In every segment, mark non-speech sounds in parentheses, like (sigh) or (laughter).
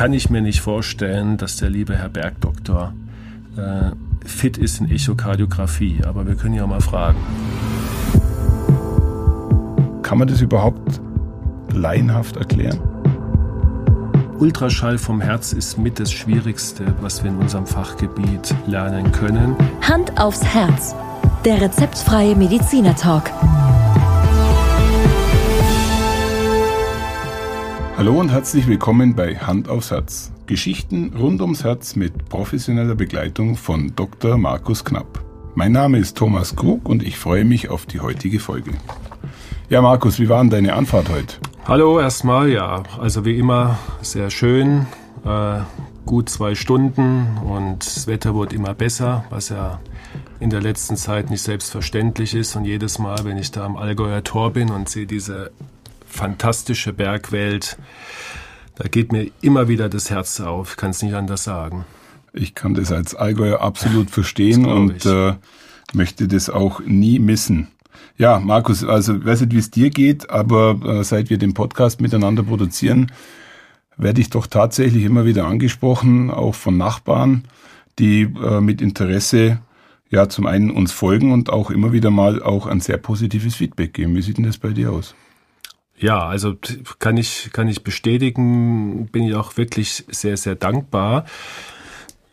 kann ich mir nicht vorstellen, dass der liebe Herr Bergdoktor äh, fit ist in Echokardiographie. Aber wir können ja mal fragen. Kann man das überhaupt laienhaft erklären? Ultraschall vom Herz ist mit das Schwierigste, was wir in unserem Fachgebiet lernen können. Hand aufs Herz. Der rezeptfreie Mediziner Hallo und herzlich willkommen bei Hand aufs Herz. Geschichten rund ums Herz mit professioneller Begleitung von Dr. Markus Knapp. Mein Name ist Thomas Krug und ich freue mich auf die heutige Folge. Ja, Markus, wie war denn deine Anfahrt heute? Hallo erstmal, ja, also wie immer sehr schön, äh, gut zwei Stunden und das Wetter wird immer besser, was ja in der letzten Zeit nicht selbstverständlich ist und jedes Mal, wenn ich da am Allgäuer Tor bin und sehe diese fantastische Bergwelt. Da geht mir immer wieder das Herz auf, kann es nicht anders sagen. Ich kann das als Allgäuer absolut verstehen und äh, möchte das auch nie missen. Ja, Markus, also ich weiß nicht, wie es dir geht, aber äh, seit wir den Podcast miteinander produzieren, werde ich doch tatsächlich immer wieder angesprochen, auch von Nachbarn, die äh, mit Interesse ja zum einen uns folgen und auch immer wieder mal auch ein sehr positives Feedback geben. Wie sieht denn das bei dir aus? Ja, also kann ich, kann ich bestätigen, bin ich auch wirklich sehr, sehr dankbar.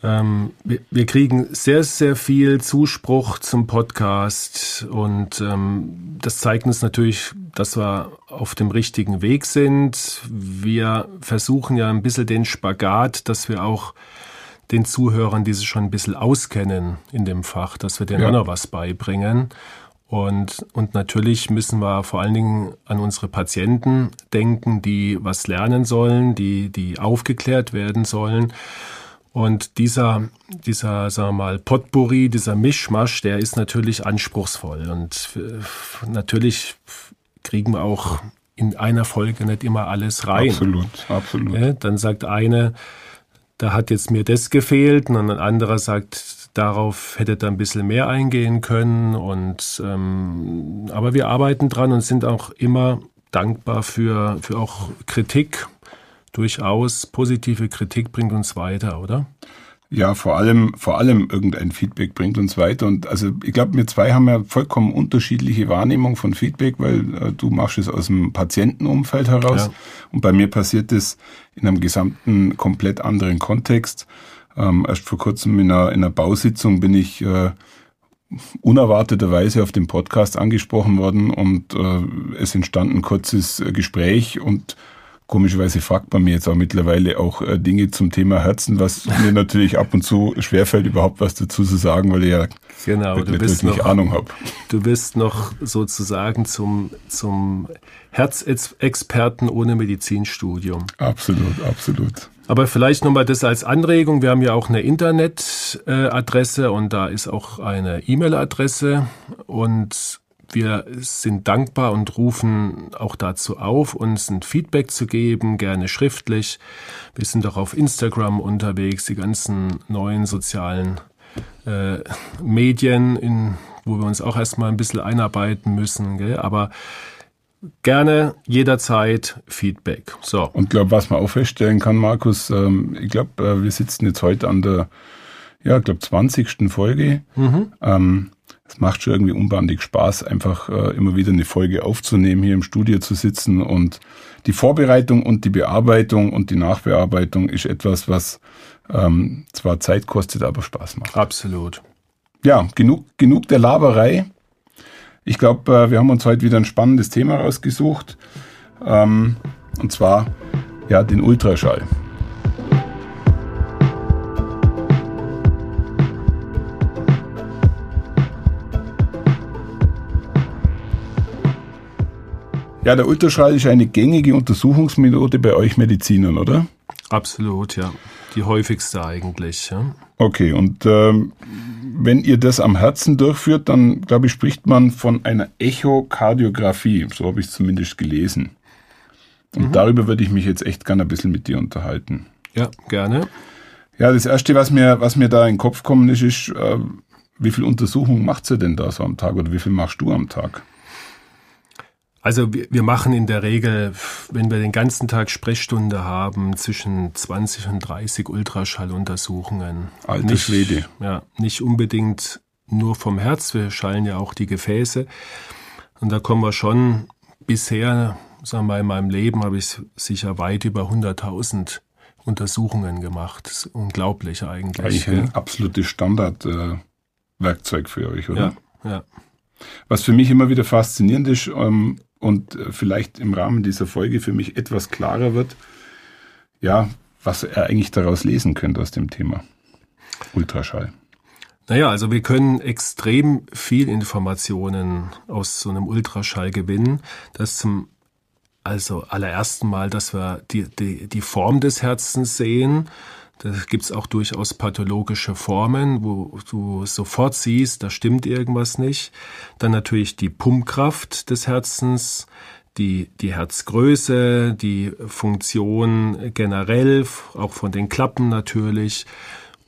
Ähm, wir, wir, kriegen sehr, sehr viel Zuspruch zum Podcast und ähm, das zeigt uns natürlich, dass wir auf dem richtigen Weg sind. Wir versuchen ja ein bisschen den Spagat, dass wir auch den Zuhörern, die sich schon ein bisschen auskennen in dem Fach, dass wir denen ja. auch noch was beibringen. Und, und natürlich müssen wir vor allen Dingen an unsere Patienten denken, die was lernen sollen, die, die aufgeklärt werden sollen. Und dieser, dieser, sagen wir mal, Potpourri, dieser Mischmasch, der ist natürlich anspruchsvoll. Und äh, natürlich kriegen wir auch in einer Folge nicht immer alles rein. Absolut, absolut. Ja, dann sagt eine, da hat jetzt mir das gefehlt, und ein anderer sagt, Darauf hätte da ein bisschen mehr eingehen können. Und ähm, aber wir arbeiten dran und sind auch immer dankbar für, für auch Kritik. Durchaus positive Kritik bringt uns weiter, oder? Ja, vor allem, vor allem irgendein Feedback bringt uns weiter. Und also ich glaube, wir zwei haben ja vollkommen unterschiedliche Wahrnehmung von Feedback, weil äh, du machst es aus dem Patientenumfeld heraus. Ja. Und bei mir passiert es in einem gesamten, komplett anderen Kontext. Ähm, erst vor kurzem in einer, in einer Bausitzung bin ich äh, unerwarteterweise auf dem Podcast angesprochen worden und äh, es entstand ein kurzes Gespräch und Komischerweise fragt man mir jetzt auch mittlerweile auch äh, Dinge zum Thema Herzen, was mir natürlich ab und zu schwerfällt, überhaupt was dazu zu sagen, weil ich ja genau, du bist noch, Ahnung habe. Du bist noch sozusagen zum, zum Herzexperten ohne Medizinstudium. Absolut, absolut. Aber vielleicht nochmal das als Anregung. Wir haben ja auch eine Internetadresse und da ist auch eine E-Mail-Adresse und wir sind dankbar und rufen auch dazu auf, uns ein Feedback zu geben, gerne schriftlich. Wir sind auch auf Instagram unterwegs, die ganzen neuen sozialen äh, Medien, in, wo wir uns auch erstmal ein bisschen einarbeiten müssen. Gell? Aber gerne jederzeit Feedback. So. Und glaube, was man auch feststellen kann, Markus, ähm, ich glaube, äh, wir sitzen jetzt heute an der, ja, glaube 20. Folge. Mhm. Ähm, es macht schon irgendwie unbandig Spaß, einfach äh, immer wieder eine Folge aufzunehmen, hier im Studio zu sitzen. Und die Vorbereitung und die Bearbeitung und die Nachbearbeitung ist etwas, was ähm, zwar Zeit kostet, aber Spaß macht. Absolut. Ja, genug, genug der Laberei. Ich glaube, äh, wir haben uns heute wieder ein spannendes Thema rausgesucht. Ähm, und zwar ja den Ultraschall. Ja, der Ultraschall ist eine gängige Untersuchungsmethode bei euch Medizinern, oder? Absolut, ja. Die häufigste eigentlich. Ja. Okay, und ähm, wenn ihr das am Herzen durchführt, dann glaube ich, spricht man von einer Echokardiographie. So habe ich es zumindest gelesen. Und mhm. darüber würde ich mich jetzt echt gerne ein bisschen mit dir unterhalten. Ja, gerne. Ja, das Erste, was mir, was mir da in den Kopf kommt, ist, ist äh, wie viel Untersuchungen macht sie denn da so am Tag oder wie viel machst du am Tag? Also wir, machen in der Regel, wenn wir den ganzen Tag Sprechstunde haben, zwischen 20 und 30 Ultraschalluntersuchungen. Alte nicht, Schwede. Ja, nicht unbedingt nur vom Herz, wir schallen ja auch die Gefäße. Und da kommen wir schon bisher, sagen wir in meinem Leben habe ich sicher weit über 100.000 Untersuchungen gemacht. Das ist unglaublich eigentlich. Eigentlich ein absolutes Standardwerkzeug äh, für euch, oder? Ja, ja. Was für mich immer wieder faszinierend ist ähm, und äh, vielleicht im Rahmen dieser Folge für mich etwas klarer wird, ja, was er eigentlich daraus lesen könnte aus dem Thema Ultraschall. Naja, also wir können extrem viel Informationen aus so einem Ultraschall gewinnen. Das zum also allerersten Mal, dass wir die, die, die Form des Herzens sehen. Da gibt's auch durchaus pathologische Formen, wo du sofort siehst, da stimmt irgendwas nicht. Dann natürlich die Pumpkraft des Herzens, die, die Herzgröße, die Funktion generell, auch von den Klappen natürlich.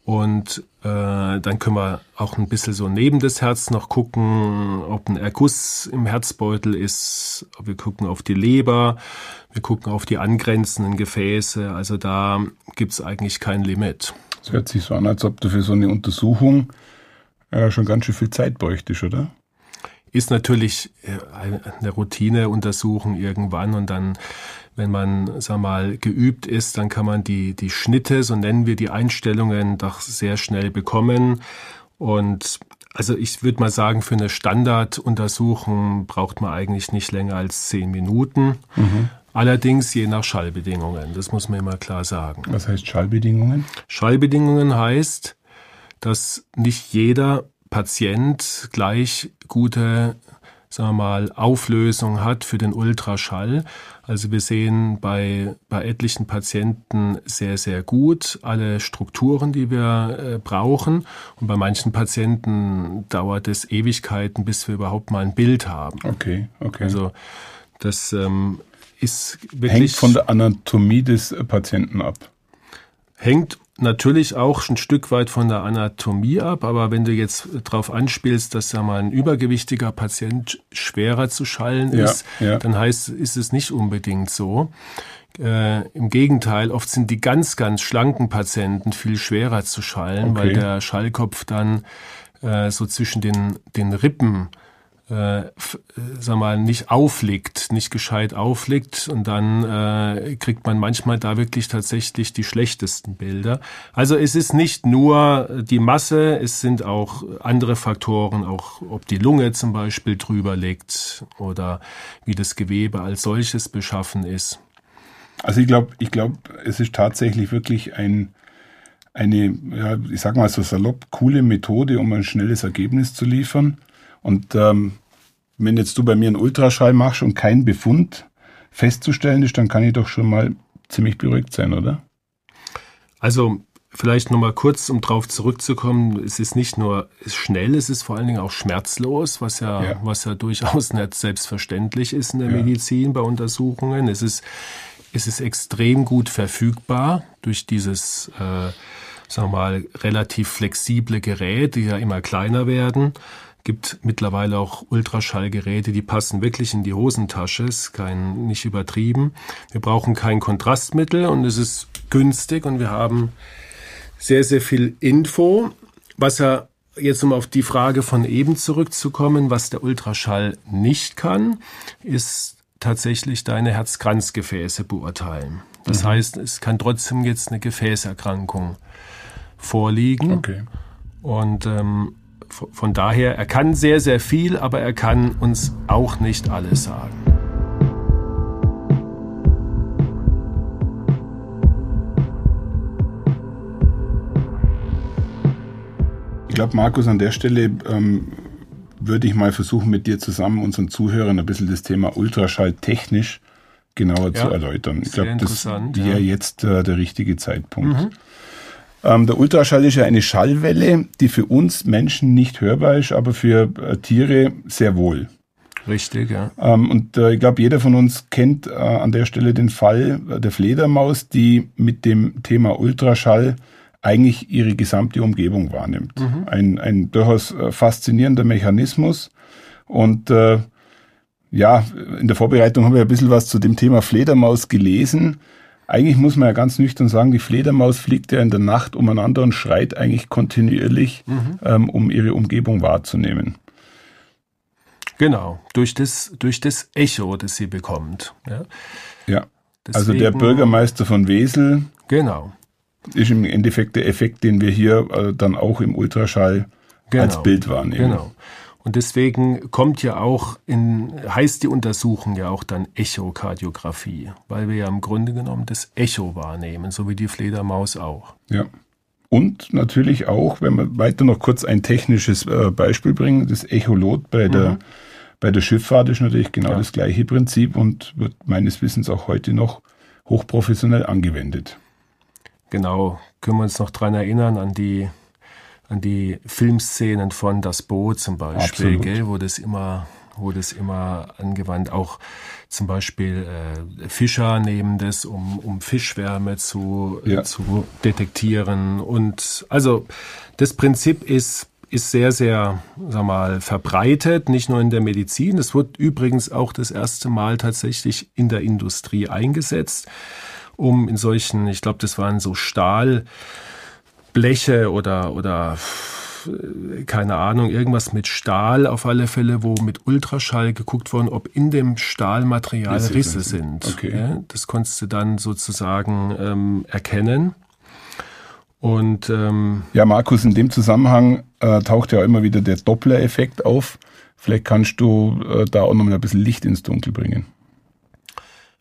Und äh, dann können wir auch ein bisschen so neben das Herz noch gucken, ob ein Erguss im Herzbeutel ist. Wir gucken auf die Leber, wir gucken auf die angrenzenden Gefäße. Also da gibt's eigentlich kein Limit. Es hört sich so an, als ob du für so eine Untersuchung äh, schon ganz schön viel Zeit bräuchtest, oder? Ist natürlich äh, eine Routineuntersuchung irgendwann und dann wenn man, sag mal, geübt ist, dann kann man die, die Schnitte, so nennen wir die Einstellungen, doch sehr schnell bekommen. Und also ich würde mal sagen, für eine Standarduntersuchung braucht man eigentlich nicht länger als zehn Minuten. Mhm. Allerdings je nach Schallbedingungen, das muss man immer klar sagen. Was heißt Schallbedingungen? Schallbedingungen heißt, dass nicht jeder Patient gleich gute sagen wir mal, Auflösung hat für den Ultraschall. Also wir sehen bei, bei etlichen Patienten sehr, sehr gut alle Strukturen, die wir äh, brauchen. Und bei manchen Patienten dauert es Ewigkeiten, bis wir überhaupt mal ein Bild haben. Okay, okay. Also das ähm, ist wirklich. Hängt von der Anatomie des Patienten ab. Hängt natürlich auch ein Stück weit von der Anatomie ab, aber wenn du jetzt darauf anspielst, dass ja mal ein übergewichtiger Patient schwerer zu schallen ist, ja, ja. dann heißt, ist es nicht unbedingt so. Äh, Im Gegenteil, oft sind die ganz, ganz schlanken Patienten viel schwerer zu schallen, okay. weil der Schallkopf dann äh, so zwischen den, den Rippen äh, äh, sag mal, nicht auflegt, nicht gescheit auflegt und dann äh, kriegt man manchmal da wirklich tatsächlich die schlechtesten Bilder. Also es ist nicht nur die Masse, es sind auch andere Faktoren, auch ob die Lunge zum Beispiel drüber liegt oder wie das Gewebe als solches beschaffen ist. Also ich glaube, ich glaube, es ist tatsächlich wirklich ein eine, ja, ich sag mal so salopp, coole Methode, um ein schnelles Ergebnis zu liefern. Und ähm, wenn jetzt du bei mir einen Ultraschall machst und kein Befund festzustellen ist, dann kann ich doch schon mal ziemlich beruhigt sein, oder? Also vielleicht nochmal kurz, um drauf zurückzukommen, es ist nicht nur schnell, es ist vor allen Dingen auch schmerzlos, was ja, ja. was ja durchaus nicht selbstverständlich ist in der ja. Medizin bei Untersuchungen. Es ist, es ist extrem gut verfügbar durch dieses, äh, sagen wir mal, relativ flexible Gerät, die ja immer kleiner werden gibt mittlerweile auch Ultraschallgeräte, die passen wirklich in die Hosentasche, ist kein, nicht übertrieben. Wir brauchen kein Kontrastmittel und es ist günstig und wir haben sehr, sehr viel Info, was ja jetzt um auf die Frage von eben zurückzukommen, was der Ultraschall nicht kann, ist tatsächlich deine Herzkranzgefäße beurteilen. Das mhm. heißt, es kann trotzdem jetzt eine Gefäßerkrankung vorliegen. Okay. Und ähm, von daher, er kann sehr, sehr viel, aber er kann uns auch nicht alles sagen. Ich glaube, Markus, an der Stelle ähm, würde ich mal versuchen, mit dir zusammen unseren Zuhörern ein bisschen das Thema Ultraschall technisch genauer ja, zu erläutern. Ich glaube, das wäre ja. jetzt äh, der richtige Zeitpunkt. Mhm. Ähm, der Ultraschall ist ja eine Schallwelle, die für uns Menschen nicht hörbar ist, aber für äh, Tiere sehr wohl. Richtig, ja. Ähm, und äh, ich glaube, jeder von uns kennt äh, an der Stelle den Fall äh, der Fledermaus, die mit dem Thema Ultraschall eigentlich ihre gesamte Umgebung wahrnimmt. Mhm. Ein, ein durchaus äh, faszinierender Mechanismus. Und äh, ja, in der Vorbereitung haben wir ein bisschen was zu dem Thema Fledermaus gelesen. Eigentlich muss man ja ganz nüchtern sagen, die Fledermaus fliegt ja in der Nacht umeinander und schreit eigentlich kontinuierlich, mhm. ähm, um ihre Umgebung wahrzunehmen. Genau, durch das, durch das Echo, das sie bekommt. Ja. ja. Also der Bürgermeister von Wesel. Genau. Ist im Endeffekt der Effekt, den wir hier äh, dann auch im Ultraschall genau. als Bild wahrnehmen. Genau. Und deswegen kommt ja auch in, heißt die Untersuchung ja auch dann Echokardiographie, weil wir ja im Grunde genommen das Echo wahrnehmen, so wie die Fledermaus auch. Ja. Und natürlich auch, wenn wir weiter noch kurz ein technisches äh, Beispiel bringen, das Echolot bei der, mhm. bei der Schifffahrt ist natürlich genau ja. das gleiche Prinzip und wird meines Wissens auch heute noch hochprofessionell angewendet. Genau, können wir uns noch dran erinnern an die an die Filmszenen von Das Boot zum Beispiel, gell, wo das immer wo das immer angewandt, auch zum Beispiel äh, Fischer nehmen das, um, um Fischwärme zu, ja. zu detektieren. Und also das Prinzip ist, ist sehr, sehr, sag mal, verbreitet, nicht nur in der Medizin. Es wird übrigens auch das erste Mal tatsächlich in der Industrie eingesetzt, um in solchen, ich glaube, das waren so Stahl, Bleche oder, oder keine Ahnung, irgendwas mit Stahl auf alle Fälle, wo mit Ultraschall geguckt worden, ob in dem Stahlmaterial Risse, Risse sind. Okay. Ja, das konntest du dann sozusagen ähm, erkennen. Und ähm, ja, Markus, in dem Zusammenhang äh, taucht ja immer wieder der Doppler-Effekt auf. Vielleicht kannst du äh, da auch noch mal ein bisschen Licht ins Dunkel bringen.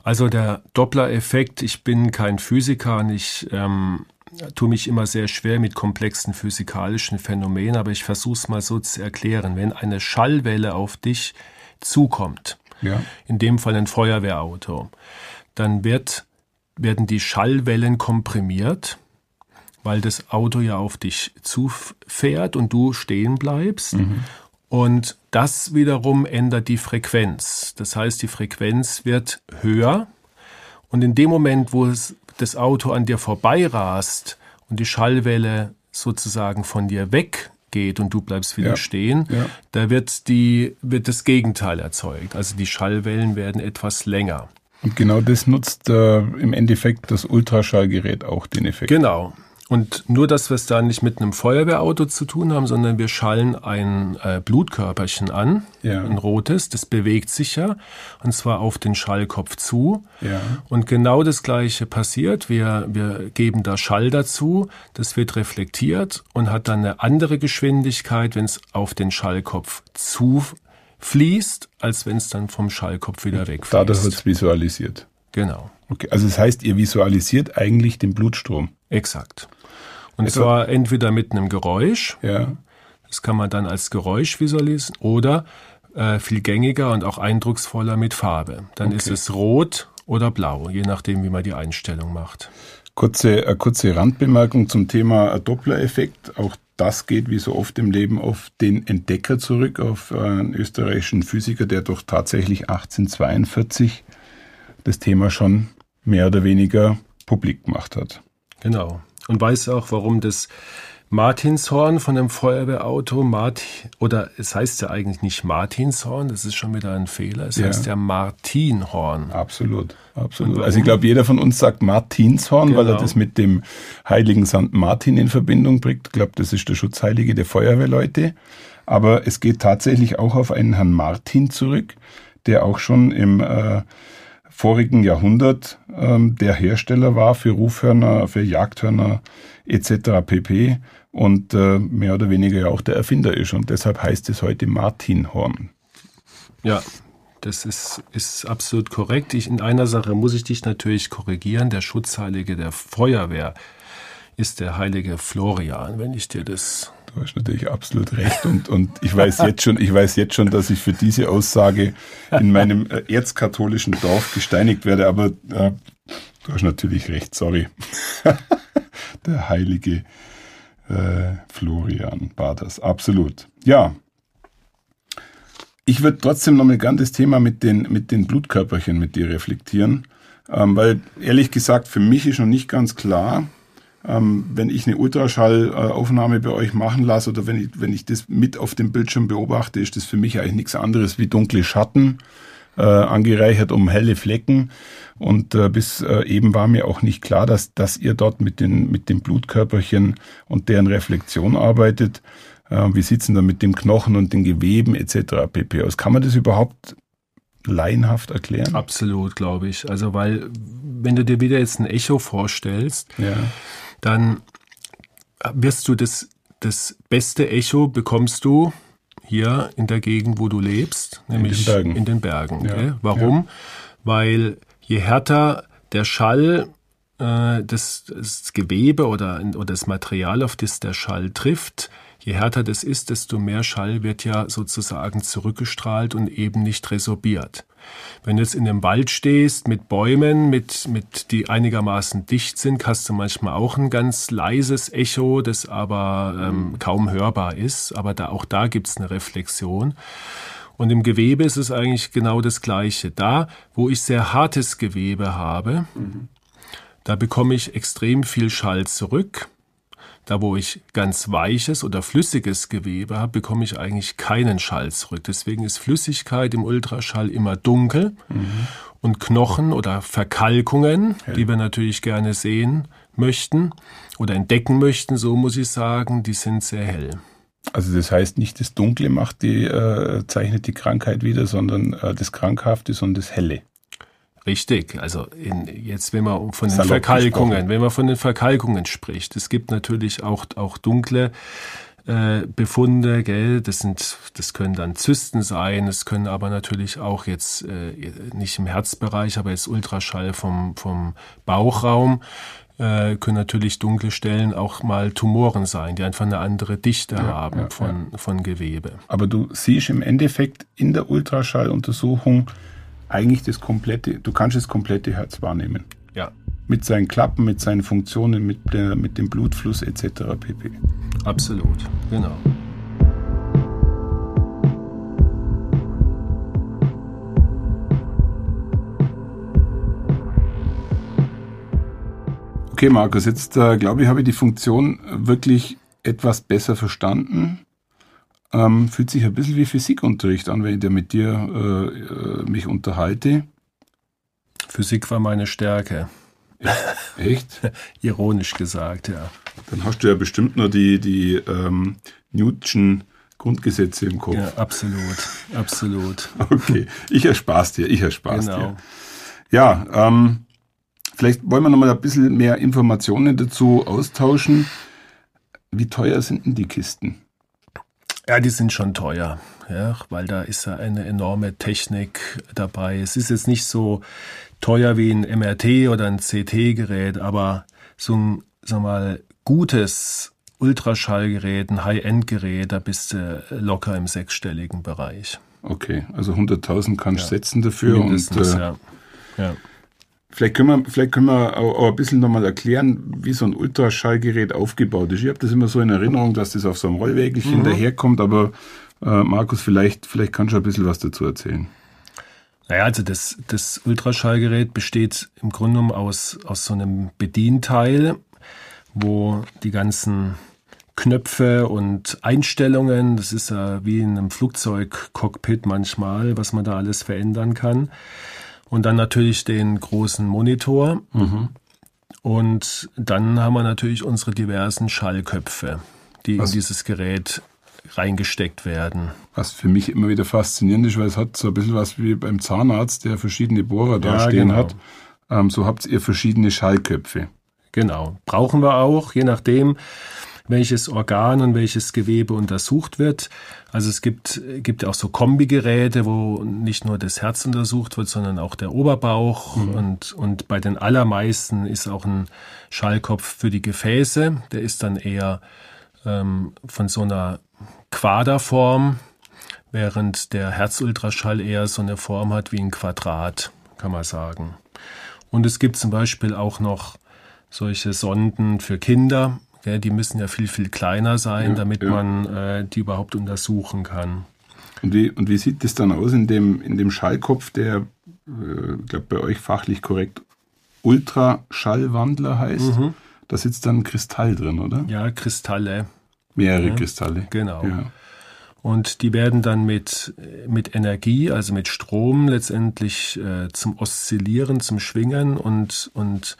Also der Doppler-Effekt, ich bin kein Physiker und ich ähm, tue mich immer sehr schwer mit komplexen physikalischen Phänomenen, aber ich versuche es mal so zu erklären. Wenn eine Schallwelle auf dich zukommt, ja. in dem Fall ein Feuerwehrauto, dann wird, werden die Schallwellen komprimiert, weil das Auto ja auf dich zufährt und du stehen bleibst. Mhm. Und das wiederum ändert die Frequenz. Das heißt, die Frequenz wird höher. Und in dem Moment, wo es das Auto an dir vorbeirast und die Schallwelle sozusagen von dir weggeht und du bleibst wieder ja, stehen, ja. da wird die, wird das Gegenteil erzeugt. Also die Schallwellen werden etwas länger. Und genau das nutzt äh, im Endeffekt das Ultraschallgerät auch den Effekt. Genau. Und nur, dass wir es da nicht mit einem Feuerwehrauto zu tun haben, sondern wir schallen ein äh, Blutkörperchen an, ja. ein rotes, das bewegt sich ja, und zwar auf den Schallkopf zu. Ja. Und genau das Gleiche passiert. Wir, wir geben da Schall dazu, das wird reflektiert und hat dann eine andere Geschwindigkeit, wenn es auf den Schallkopf zufließt, als wenn es dann vom Schallkopf wieder wegfließt. Dadurch wird es visualisiert. Genau. Okay, also das heißt, ihr visualisiert eigentlich den Blutstrom. Exakt. Und also, zwar entweder mit einem Geräusch, ja. das kann man dann als Geräusch visualisieren, oder äh, viel gängiger und auch eindrucksvoller mit Farbe. Dann okay. ist es rot oder blau, je nachdem, wie man die Einstellung macht. Kurze, äh, kurze Randbemerkung zum Thema Doppler-Effekt. Auch das geht wie so oft im Leben auf den Entdecker zurück, auf einen österreichischen Physiker, der doch tatsächlich 1842 das Thema schon mehr oder weniger publik gemacht hat. Genau und weiß auch, warum das Martinshorn von dem Feuerwehrauto, Martin, oder es heißt ja eigentlich nicht Martinshorn, das ist schon wieder ein Fehler, es ja. heißt ja Martinhorn. Absolut, absolut. Also ich glaube, jeder von uns sagt Martinshorn, genau. weil er genau. das mit dem heiligen St. Martin in Verbindung bringt. Ich glaube, das ist der Schutzheilige der Feuerwehrleute. Aber es geht tatsächlich auch auf einen Herrn Martin zurück, der auch schon im äh, vorigen Jahrhundert ähm, der Hersteller war für Rufhörner, für Jagdhörner etc. pp. Und äh, mehr oder weniger ja auch der Erfinder ist. Und deshalb heißt es heute Martinhorn. Ja, das ist, ist absolut korrekt. Ich, in einer Sache muss ich dich natürlich korrigieren. Der Schutzheilige der Feuerwehr ist der heilige Florian, wenn ich dir das Du hast natürlich absolut recht und, und ich weiß jetzt schon, ich weiß jetzt schon, dass ich für diese Aussage in meinem äh, erzkatholischen Dorf gesteinigt werde, aber äh, du hast natürlich recht, sorry. (laughs) Der heilige äh, Florian war das, absolut. Ja. Ich würde trotzdem noch mal gern das Thema mit den, mit den Blutkörperchen mit dir reflektieren, ähm, weil ehrlich gesagt für mich ist noch nicht ganz klar, ähm, wenn ich eine Ultraschallaufnahme bei euch machen lasse oder wenn ich, wenn ich das mit auf dem Bildschirm beobachte, ist das für mich eigentlich nichts anderes wie dunkle Schatten äh, angereichert um helle Flecken. Und äh, bis äh, eben war mir auch nicht klar, dass, dass ihr dort mit den, mit den Blutkörperchen und deren Reflexion arbeitet. Äh, wie sieht's denn da mit dem Knochen und den Geweben etc. pp. aus? Kann man das überhaupt laienhaft erklären? Absolut, glaube ich. Also, weil, wenn du dir wieder jetzt ein Echo vorstellst, Ja. Dann wirst du das, das beste Echo bekommst du hier in der Gegend, wo du lebst, nämlich den Bergen. in den Bergen. Ja, gell? Warum? Weil je härter der Schall äh, das, das Gewebe oder, oder das Material, auf das der Schall trifft, je härter das ist, desto mehr Schall wird ja sozusagen zurückgestrahlt und eben nicht resorbiert. Wenn du jetzt in einem Wald stehst mit Bäumen, mit, mit, die einigermaßen dicht sind, hast du manchmal auch ein ganz leises Echo, das aber ähm, kaum hörbar ist. Aber da, auch da gibt's eine Reflexion. Und im Gewebe ist es eigentlich genau das Gleiche. Da, wo ich sehr hartes Gewebe habe, da bekomme ich extrem viel Schall zurück. Da, wo ich ganz weiches oder flüssiges Gewebe habe, bekomme ich eigentlich keinen Schall zurück. Deswegen ist Flüssigkeit im Ultraschall immer dunkel und Knochen oder Verkalkungen, die wir natürlich gerne sehen möchten oder entdecken möchten, so muss ich sagen, die sind sehr hell. Also das heißt nicht, das Dunkle macht die, äh, zeichnet die Krankheit wieder, sondern äh, das Krankhafte, sondern das Helle. Richtig, also in, jetzt wenn man von den Salopp Verkalkungen, gesprochen. wenn man von den Verkalkungen spricht, es gibt natürlich auch, auch dunkle äh, Befunde, gell, das sind, das können dann Zysten sein, es können aber natürlich auch jetzt äh, nicht im Herzbereich, aber jetzt Ultraschall vom, vom Bauchraum, äh, können natürlich dunkle Stellen auch mal Tumoren sein, die einfach eine andere Dichte haben ja, von, von Gewebe. Aber du siehst im Endeffekt in der Ultraschalluntersuchung eigentlich das komplette, du kannst das komplette Herz wahrnehmen. Ja, Mit seinen Klappen, mit seinen Funktionen, mit, der, mit dem Blutfluss etc. pp. absolut, genau. Okay, Markus, jetzt äh, glaube ich, habe ich die Funktion wirklich etwas besser verstanden. Ähm, fühlt sich ein bisschen wie Physikunterricht an, wenn ich da mit dir äh, äh, mich unterhalte. Physik war meine Stärke. Echt? (laughs) Ironisch gesagt, ja. Dann hast du ja bestimmt noch die, die ähm, Newtonschen Grundgesetze im Kopf. Ja, absolut, absolut. (laughs) Okay, ich erspar's dir, ich erspar's Genau. dir. Ja, ähm, vielleicht wollen wir noch mal ein bisschen mehr Informationen dazu austauschen. Wie teuer sind denn die Kisten? Ja, die sind schon teuer, ja, weil da ist ja eine enorme Technik dabei. Es ist jetzt nicht so teuer wie ein MRT oder ein CT-Gerät, aber so ein, sag mal, gutes Ultraschallgerät, ein High-End-Gerät, da bist du locker im sechsstelligen Bereich. Okay, also 100.000 kannst du setzen dafür. Und Mindestens, äh, ja. ja. Vielleicht können wir, vielleicht können wir auch, auch ein bisschen nochmal erklären, wie so ein Ultraschallgerät aufgebaut ist. Ich habe das immer so in Erinnerung, dass das auf so einem Rollwägelchen daherkommt, aber äh, Markus, vielleicht, vielleicht kannst du ein bisschen was dazu erzählen. Naja, also das, das Ultraschallgerät besteht im Grunde genommen aus, aus so einem Bedienteil, wo die ganzen Knöpfe und Einstellungen, das ist ja wie in einem Flugzeugcockpit manchmal, was man da alles verändern kann. Und dann natürlich den großen Monitor. Und dann haben wir natürlich unsere diversen Schallköpfe, die Was? in dieses Gerät reingesteckt werden. Was für mich immer wieder faszinierend ist, weil es hat so ein bisschen was wie beim Zahnarzt, der verschiedene Bohrer da Ja, stehen genau. hat. Ähm, so habt ihr verschiedene Schallköpfe. Genau. Brauchen wir auch, je nachdem, welches Organ und welches Gewebe untersucht wird. Also es gibt, gibt ja auch so Kombigeräte, wo nicht nur das Herz untersucht wird, sondern auch der Oberbauch. Und, und bei den allermeisten ist auch ein Schallkopf für die Gefäße. Der ist dann eher ähm, von so einer Quaderform, während der Herzultraschall eher so eine Form hat wie ein Quadrat, kann man sagen. Und es gibt zum Beispiel auch noch solche Sonden für Kinder. Gell, die müssen ja viel, viel kleiner sein, Ja, damit ja. man äh, die überhaupt untersuchen kann. Und wie, und wie sieht das dann aus in dem, in dem Schallkopf, der, äh, glaube, bei euch fachlich korrekt Ultraschallwandler heißt? Da sitzt dann ein Kristall drin, oder? Ja, Kristalle. Mehrere Kristalle. Genau. Ja. Und die werden dann mit, mit Energie, also mit Strom letztendlich äh, zum Oszillieren, zum Schwingen und, und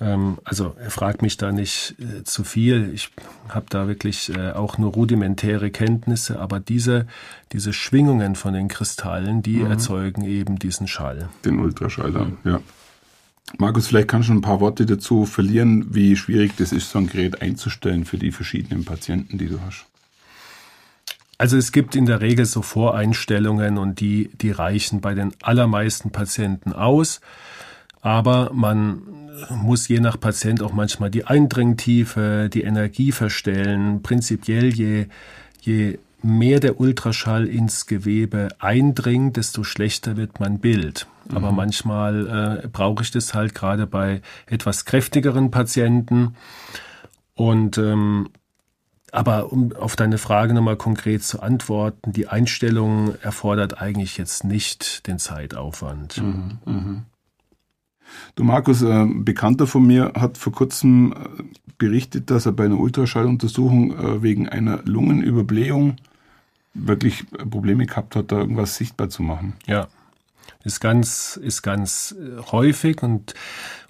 ähm, also er fragt mich da nicht äh, zu viel. Ich habe da wirklich äh, auch nur rudimentäre Kenntnisse, aber diese, diese Schwingungen von den Kristallen, die mhm. erzeugen eben diesen Schall. Den Ultraschall dann, ja. Markus, vielleicht kannst du ein paar Worte dazu verlieren, wie schwierig das ist, so ein Gerät einzustellen für die verschiedenen Patienten, die du hast. Also es gibt in der Regel so Voreinstellungen und die, die reichen bei den allermeisten Patienten aus. Aber man muss je nach Patient auch manchmal die Eindringtiefe, die Energie verstellen. Prinzipiell je, je mehr der Ultraschall ins Gewebe eindringt, desto schlechter wird mein Bild. Aber mhm. manchmal äh, brauche ich das halt gerade bei etwas kräftigeren Patienten. Und ähm, aber um auf deine Frage nochmal konkret zu antworten, die Einstellung erfordert eigentlich jetzt nicht den Zeitaufwand. Mhm, mh. Du Markus, ein Bekannter von mir hat vor kurzem äh, berichtet, dass er bei einer Ultraschalluntersuchung äh, wegen einer Lungenüberblähung wirklich Probleme gehabt hat, da irgendwas sichtbar zu machen. Ja, ist ganz, ist ganz äh, häufig und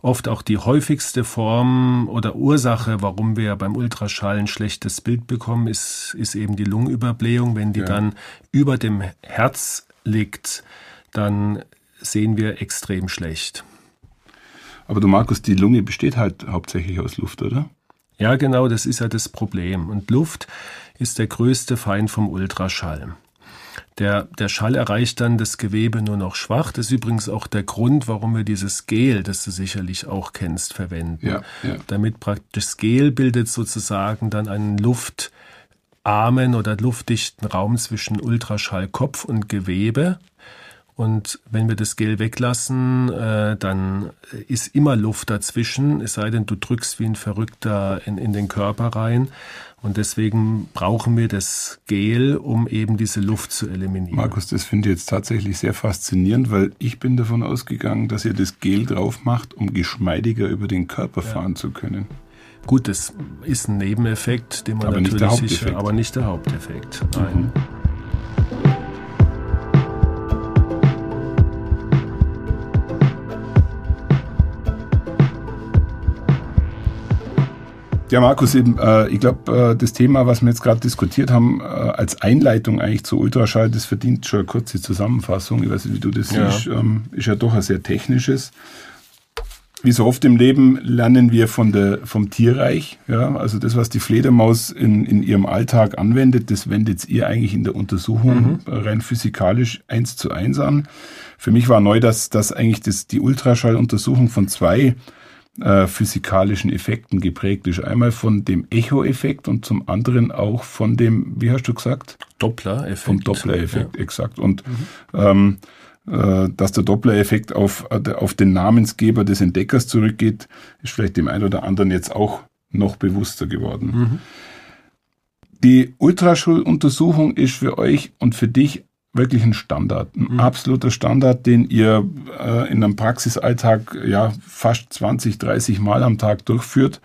oft auch die häufigste Form oder Ursache, warum wir beim Ultraschall ein schlechtes Bild bekommen, ist, ist eben die Lungenüberblähung. Wenn die ja. dann über dem Herz liegt, dann sehen wir extrem schlecht. Aber du Markus, die Lunge besteht halt hauptsächlich aus Luft, oder? Ja, genau, das ist ja das Problem. Und Luft ist der größte Feind vom Ultraschall. Der, der Schall erreicht dann das Gewebe nur noch schwach. Das ist übrigens auch der Grund, warum wir dieses Gel, das du sicherlich auch kennst, verwenden. Ja, ja. Damit praktisch das Gel bildet sozusagen dann einen luftarmen oder luftdichten Raum zwischen Ultraschallkopf und Gewebe. Und wenn wir das Gel weglassen, äh, dann ist immer Luft dazwischen, es sei denn, du drückst wie ein Verrückter in, in den Körper rein. Und deswegen brauchen wir das Gel, um eben diese Luft zu eliminieren. Markus, das finde ich jetzt tatsächlich sehr faszinierend, weil ich bin davon ausgegangen, dass ihr das Gel drauf macht, um geschmeidiger über den Körper ja. fahren zu können. Gut, das ist ein Nebeneffekt, den man aber natürlich nicht sicher, aber nicht der Haupteffekt. Nein. Mhm. Ja, Markus, eben, äh, ich glaube, äh, das Thema, was wir jetzt gerade diskutiert haben, äh, als Einleitung eigentlich zu Ultraschall, das verdient schon eine kurze Zusammenfassung. Ich weiß nicht, wie du das ja. siehst. Ähm, ist ja doch ein sehr technisches. Wie so oft im Leben lernen wir von der, vom Tierreich. Ja? Also das, was die Fledermaus in, in ihrem Alltag anwendet, das wendet ihr eigentlich in der Untersuchung mhm. rein physikalisch eins zu eins an. Für mich war neu, dass, dass eigentlich das, die Ultraschalluntersuchung von zwei äh, physikalischen Effekten geprägt ist. Einmal von dem Echo-Effekt und zum anderen auch von dem, wie hast du gesagt? Doppler-Effekt. Vom Doppler-Effekt, ja. exakt. Und mhm. ähm, äh, dass der Doppler-Effekt auf, äh, auf den Namensgeber des Entdeckers zurückgeht, ist vielleicht dem einen oder anderen jetzt auch noch bewusster geworden. Mhm. Die Ultraschalluntersuchung ist für euch und für dich wirklich ein Standard, ein mhm. absoluter Standard, den ihr äh, in einem Praxisalltag ja fast 20, 30 Mal am Tag durchführt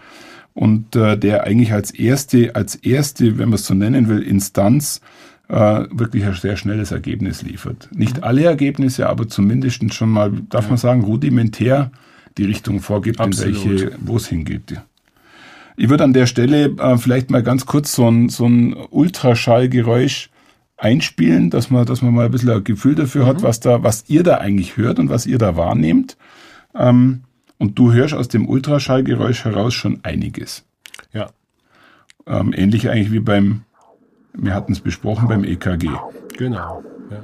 und äh, der eigentlich als erste, als erste, wenn man es so nennen will, Instanz äh, wirklich ein sehr schnelles Ergebnis liefert. Nicht mhm. alle Ergebnisse, aber zumindest schon mal, darf man sagen, rudimentär die Richtung vorgibt, Absolut. in welche, wo es hingeht. Ich würde an der Stelle äh, vielleicht mal ganz kurz so ein, so ein Ultraschallgeräusch einspielen, dass man, dass man mal ein bisschen ein Gefühl dafür mhm. hat, was da, was ihr da eigentlich hört und was ihr da wahrnehmt. Ähm, und du hörst aus dem Ultraschallgeräusch heraus schon einiges. Ja. Ähm, ähnlich eigentlich wie beim, wir hatten es besprochen, beim EKG. Genau. Ja.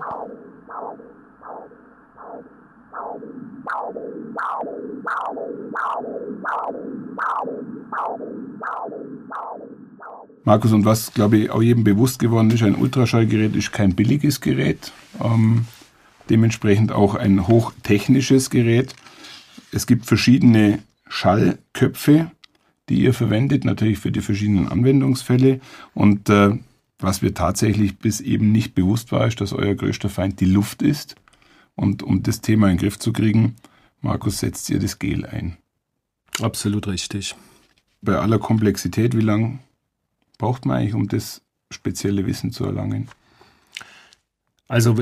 Markus, und was, glaube ich, auch jedem bewusst geworden ist, ein Ultraschallgerät ist kein billiges Gerät, ähm, dementsprechend auch ein hochtechnisches Gerät. Es gibt verschiedene Schallköpfe, die ihr verwendet, natürlich für die verschiedenen Anwendungsfälle. Und äh, was mir tatsächlich bis eben nicht bewusst war, ist, dass euer größter Feind die Luft ist. Und um das Thema in den Griff zu kriegen, Markus, setzt ihr das Gel ein. Absolut richtig. Bei aller Komplexität, wie lange braucht man eigentlich, um das spezielle Wissen zu erlangen? Also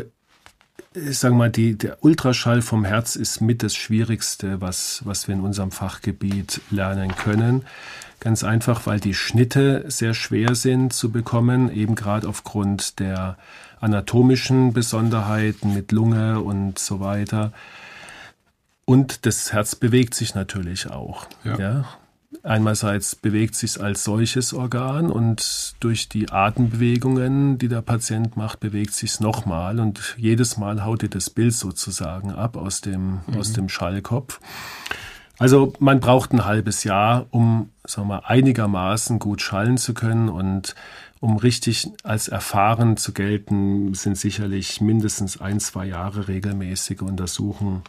ich sage mal, die, der Ultraschall vom Herz ist mit das Schwierigste, was, was wir in unserem Fachgebiet lernen können. Ganz einfach, weil die Schnitte sehr schwer sind zu bekommen, eben gerade aufgrund der anatomischen Besonderheiten mit Lunge und so weiter. Und das Herz bewegt sich natürlich auch. Ja. ja. Einerseits bewegt sich als solches Organ und durch die Atembewegungen, die der Patient macht, bewegt sich es nochmal und jedes Mal haut ihr das Bild sozusagen ab aus dem, mhm. aus dem Schallkopf. Also man braucht ein halbes Jahr, um sagen wir, einigermaßen gut schallen zu können und um richtig als erfahren zu gelten, sind sicherlich mindestens ein, zwei Jahre regelmäßige Untersuchungen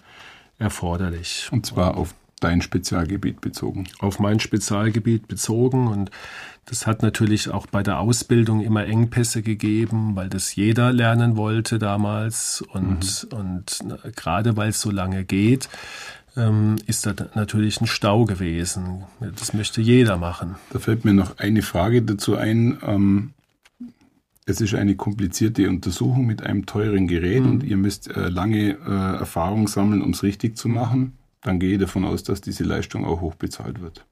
erforderlich. Und zwar auf dein Spezialgebiet bezogen? Auf mein Spezialgebiet bezogen und das hat natürlich auch bei der Ausbildung immer Engpässe gegeben, weil das jeder lernen wollte damals und, mhm. und gerade weil es so lange geht, ähm, ist da natürlich ein Stau gewesen. Das möchte jeder machen. Da fällt mir noch eine Frage dazu ein. Ähm, es ist eine komplizierte Untersuchung mit einem teuren Gerät mhm. und ihr müsst äh, lange äh, Erfahrung sammeln, um es richtig zu machen dann gehe ich davon aus, dass diese Leistung auch hoch bezahlt wird.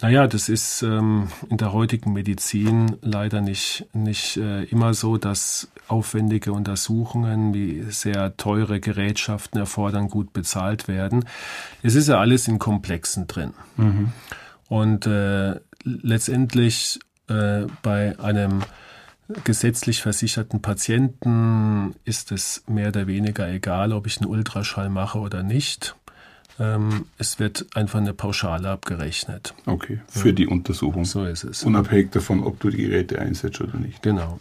Naja, das ist ähm, in der heutigen Medizin leider nicht, nicht äh, immer so, dass aufwendige Untersuchungen wie sehr teure Gerätschaften erfordern, gut bezahlt werden. Es ist ja alles in Komplexen drin. Mhm. Und äh, letztendlich äh, bei einem gesetzlich versicherten Patienten ist es mehr oder weniger egal, ob ich einen Ultraschall mache oder nicht. Ähm, es wird einfach eine Pauschale abgerechnet. Okay, für ja. die Untersuchung. So ist es. Unabhängig davon, ob du die Geräte einsetzt oder nicht. Genau.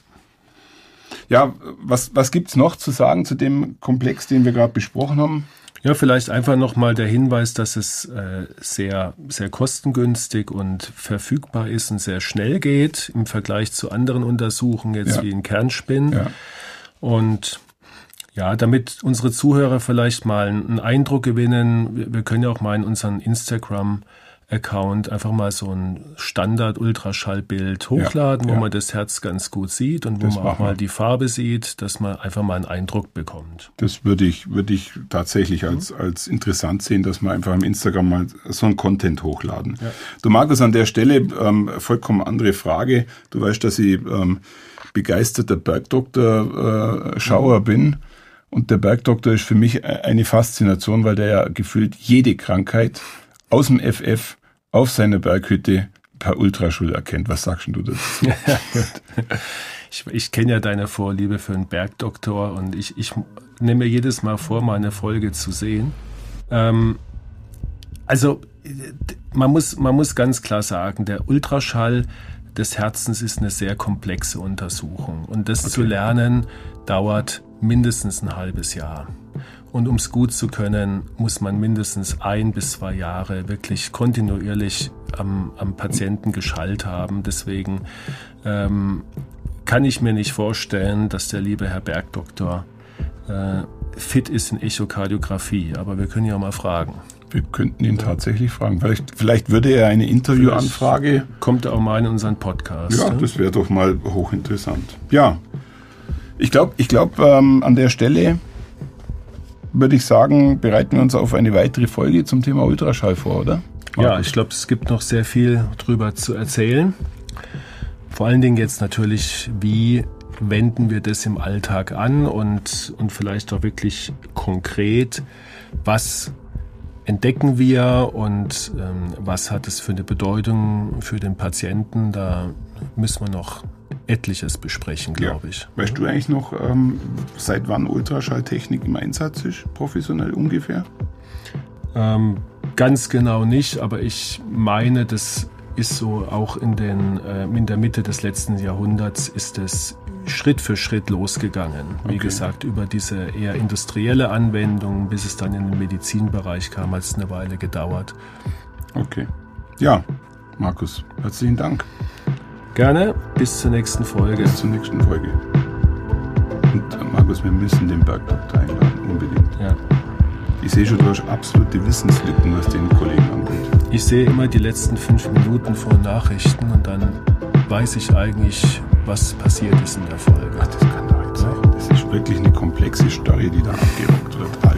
Ja, was, was gibt es noch zu sagen zu dem Komplex, den wir gerade besprochen haben? Ja, vielleicht einfach nochmal der Hinweis, dass es äh, sehr, sehr kostengünstig und verfügbar ist und sehr schnell geht im Vergleich zu anderen Untersuchungen, jetzt ja. wie in Kernspin. Ja. Und ja, damit unsere Zuhörer vielleicht mal einen Eindruck gewinnen, wir, können ja auch mal in unseren Instagram Account einfach mal so ein Standard-Ultraschallbild hochladen, ja, ja. wo man das Herz ganz gut sieht und wo das man auch mal die Farbe sieht, dass man einfach mal einen Eindruck bekommt. Das würde ich, würde ich tatsächlich als, mhm. als interessant sehen, dass wir einfach im Instagram mal so ein Content hochladen. Ja. Du Markus, an der Stelle ähm, vollkommen andere Frage. Du weißt, dass ich ähm, begeisterter Bergdoktor-Schauer äh, bin. Und der Bergdoktor ist für mich eine Faszination, weil der ja gefühlt jede Krankheit aus dem FF auf seiner Berghütte per Ultraschall erkennt. Was sagst du dazu? (laughs) ich, ich kenne ja deine Vorliebe für einen Bergdoktor und ich, ich nehme mir jedes Mal vor, mal eine Folge zu sehen. Ähm, also man muss, man muss ganz klar sagen, der Ultraschall des Herzens ist eine sehr komplexe Untersuchung. Und das okay. zu lernen dauert mindestens ein halbes Jahr. Und um es gut zu können, muss man mindestens ein bis zwei Jahre wirklich kontinuierlich am, am Patienten geschallt haben. Deswegen ähm, kann ich mir nicht vorstellen, dass der liebe Herr Bergdoktor äh, fit ist in Echokardiographie. Aber wir können ja mal fragen. Wir könnten ihn tatsächlich fragen. Vielleicht, vielleicht würde er eine Interviewanfrage. Kommt er auch mal in unseren Podcast. Ja, das wäre doch mal hochinteressant. Ja, ich glaube, ich glaub, ähm, an der Stelle würde ich sagen, bereiten wir uns auf eine weitere Folge zum Thema Ultraschall vor, oder? Markus? Ja, ich glaube, es gibt noch sehr viel drüber zu erzählen. Vor allen Dingen jetzt natürlich, wie wenden wir das im Alltag an und, und vielleicht auch wirklich konkret, was entdecken wir und ähm, was hat es für eine Bedeutung für den Patienten. Da müssen wir noch etliches besprechen, glaube ja. ich. Weißt du eigentlich noch, ähm, seit wann Ultraschalltechnik im Einsatz ist, professionell ungefähr? Ähm, ganz genau nicht, aber ich meine, das ist so auch in, den, äh, in der Mitte des letzten Jahrhunderts ist es Schritt für Schritt losgegangen. Wie okay. gesagt, über diese eher industrielle Anwendung, bis es dann in den Medizinbereich kam, hat es eine Weile gedauert. Okay. Ja, Markus, herzlichen Dank. Gerne. Bis zur nächsten Folge. Bis zur nächsten Folge. Und äh, Markus, wir müssen den Bergdoktor einladen, unbedingt. Ja. Ich sehe schon, du hast absolute Wissenslücken, was den Kollegen angeht. Ich sehe immer die letzten fünf Minuten vor Nachrichten und dann weiß ich eigentlich, was passiert ist in der Folge. Ach, das kann doch nicht sein. Das ist wirklich eine komplexe Story, die da abgerockt wird.